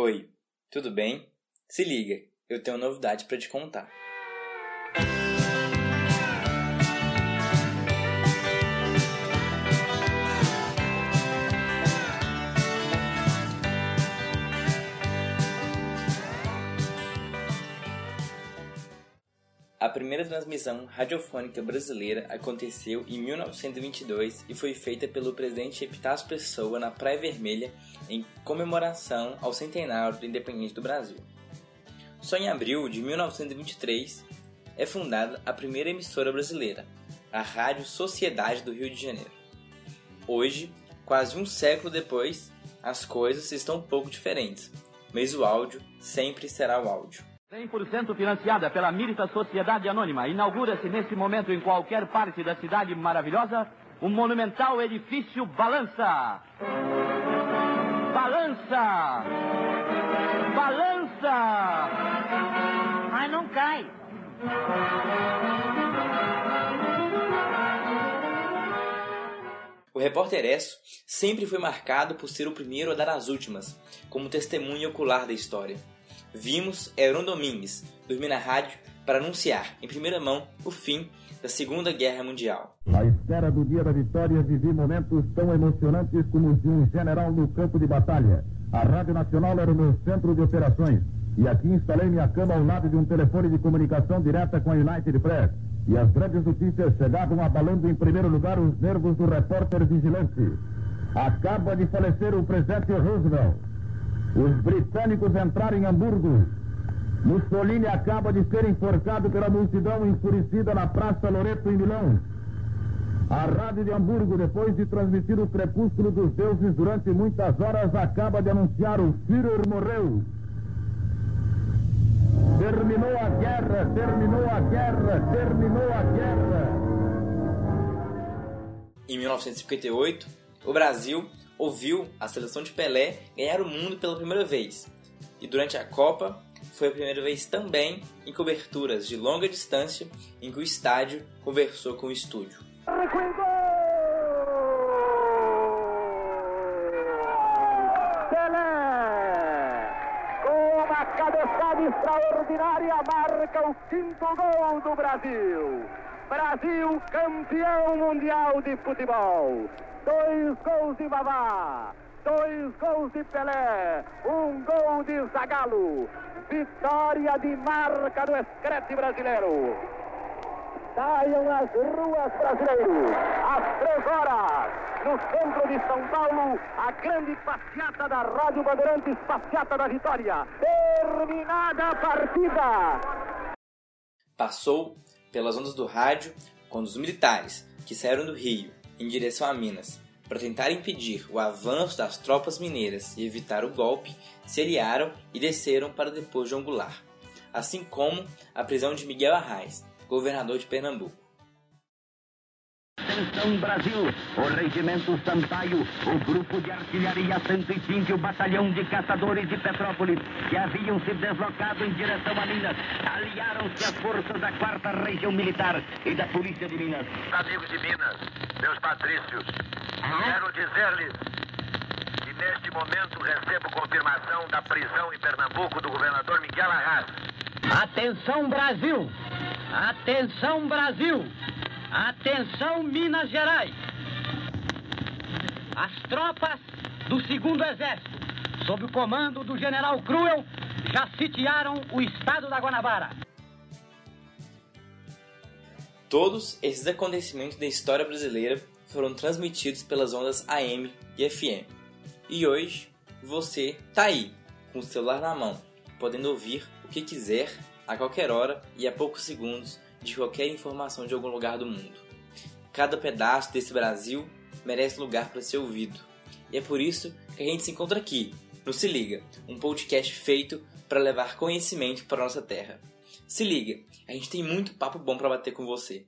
Oi, tudo bem? Se liga, eu tenho novidade para te contar. A primeira transmissão radiofônica brasileira aconteceu em 1922 e foi feita pelo presidente Epitácio Pessoa na Praia Vermelha em comemoração ao centenário do independente do Brasil. Só em abril de 1923 é fundada a primeira emissora brasileira, a Rádio Sociedade do Rio de Janeiro. Hoje, quase um século depois, as coisas estão um pouco diferentes, mas o áudio sempre será o áudio. 100% financiada pela Mirita Sociedade Anônima, inaugura-se nesse momento em qualquer parte da cidade maravilhosa o monumental edifício Balança. Balança! Balança! Mas não cai. O repórter Esso sempre foi marcado por ser o primeiro a dar as últimas, como testemunha ocular da história. Vimos Heron Domingues dormir na rádio para anunciar, em primeira mão, o fim da Segunda Guerra Mundial. À espera do dia da vitória, vivi momentos tão emocionantes como os de um general no campo de batalha. A Rádio Nacional era o meu centro de operações. E aqui instalei minha cama ao lado de um telefone de comunicação direta com a United Press. E as grandes notícias chegavam abalando em primeiro lugar os nervos do repórter vigilante. Acaba de falecer o presidente Roosevelt. Os britânicos entraram em Hamburgo. Mussolini acaba de ser enforcado pela multidão enfurecida na Praça Loreto, em Milão. A Rádio de Hamburgo, depois de transmitir o crepúsculo dos deuses durante muitas horas, acaba de anunciar o Führer morreu. Terminou a guerra, terminou a guerra, terminou a guerra. Em 1958, o Brasil ouviu a seleção de Pelé ganhar o mundo pela primeira vez. E durante a Copa, foi a primeira vez também em coberturas de longa distância em que o estádio conversou com o estúdio. Cabeçada extraordinária, marca o quinto gol do Brasil. Brasil campeão mundial de futebol. Dois gols de Vavá, dois gols de Pelé, um gol de Zagallo. Vitória de marca do escrete brasileiro. Saiam as ruas brasileiros, às três horas, no centro de São Paulo, a grande passeata da Rádio Bandeirantes, passeata da vitória. Terminada a partida. Passou pelas ondas do rádio quando os militares, que saíram do Rio em direção a Minas para tentar impedir o avanço das tropas mineiras e evitar o golpe, se aliaram e desceram para depois de Angular, assim como a prisão de Miguel Arraes, governador de Pernambuco. Atenção Brasil, o Regimento Sampaio, o Grupo de Artilharia 105 e o Batalhão de Caçadores de Petrópolis, que haviam se deslocado em direção a Minas, aliaram-se às forças da 4 Região Militar e da Polícia de Minas. Amigos de Minas, meus patrícios, quero dizer-lhes que neste momento recebo confirmação da prisão em Pernambuco do governador Miguel Arras. Atenção Brasil! Atenção Brasil! Atenção Minas Gerais! As tropas do segundo exército, sob o comando do general Cruel, já sitiaram o estado da Guanabara. Todos esses acontecimentos da história brasileira foram transmitidos pelas ondas AM e FM. E hoje você tá aí, com o celular na mão, podendo ouvir o que quiser a qualquer hora e a poucos segundos de qualquer informação de algum lugar do mundo. Cada pedaço desse Brasil merece lugar para ser ouvido. E é por isso que a gente se encontra aqui, no Se Liga, um podcast feito para levar conhecimento para nossa terra. Se liga, a gente tem muito papo bom para bater com você.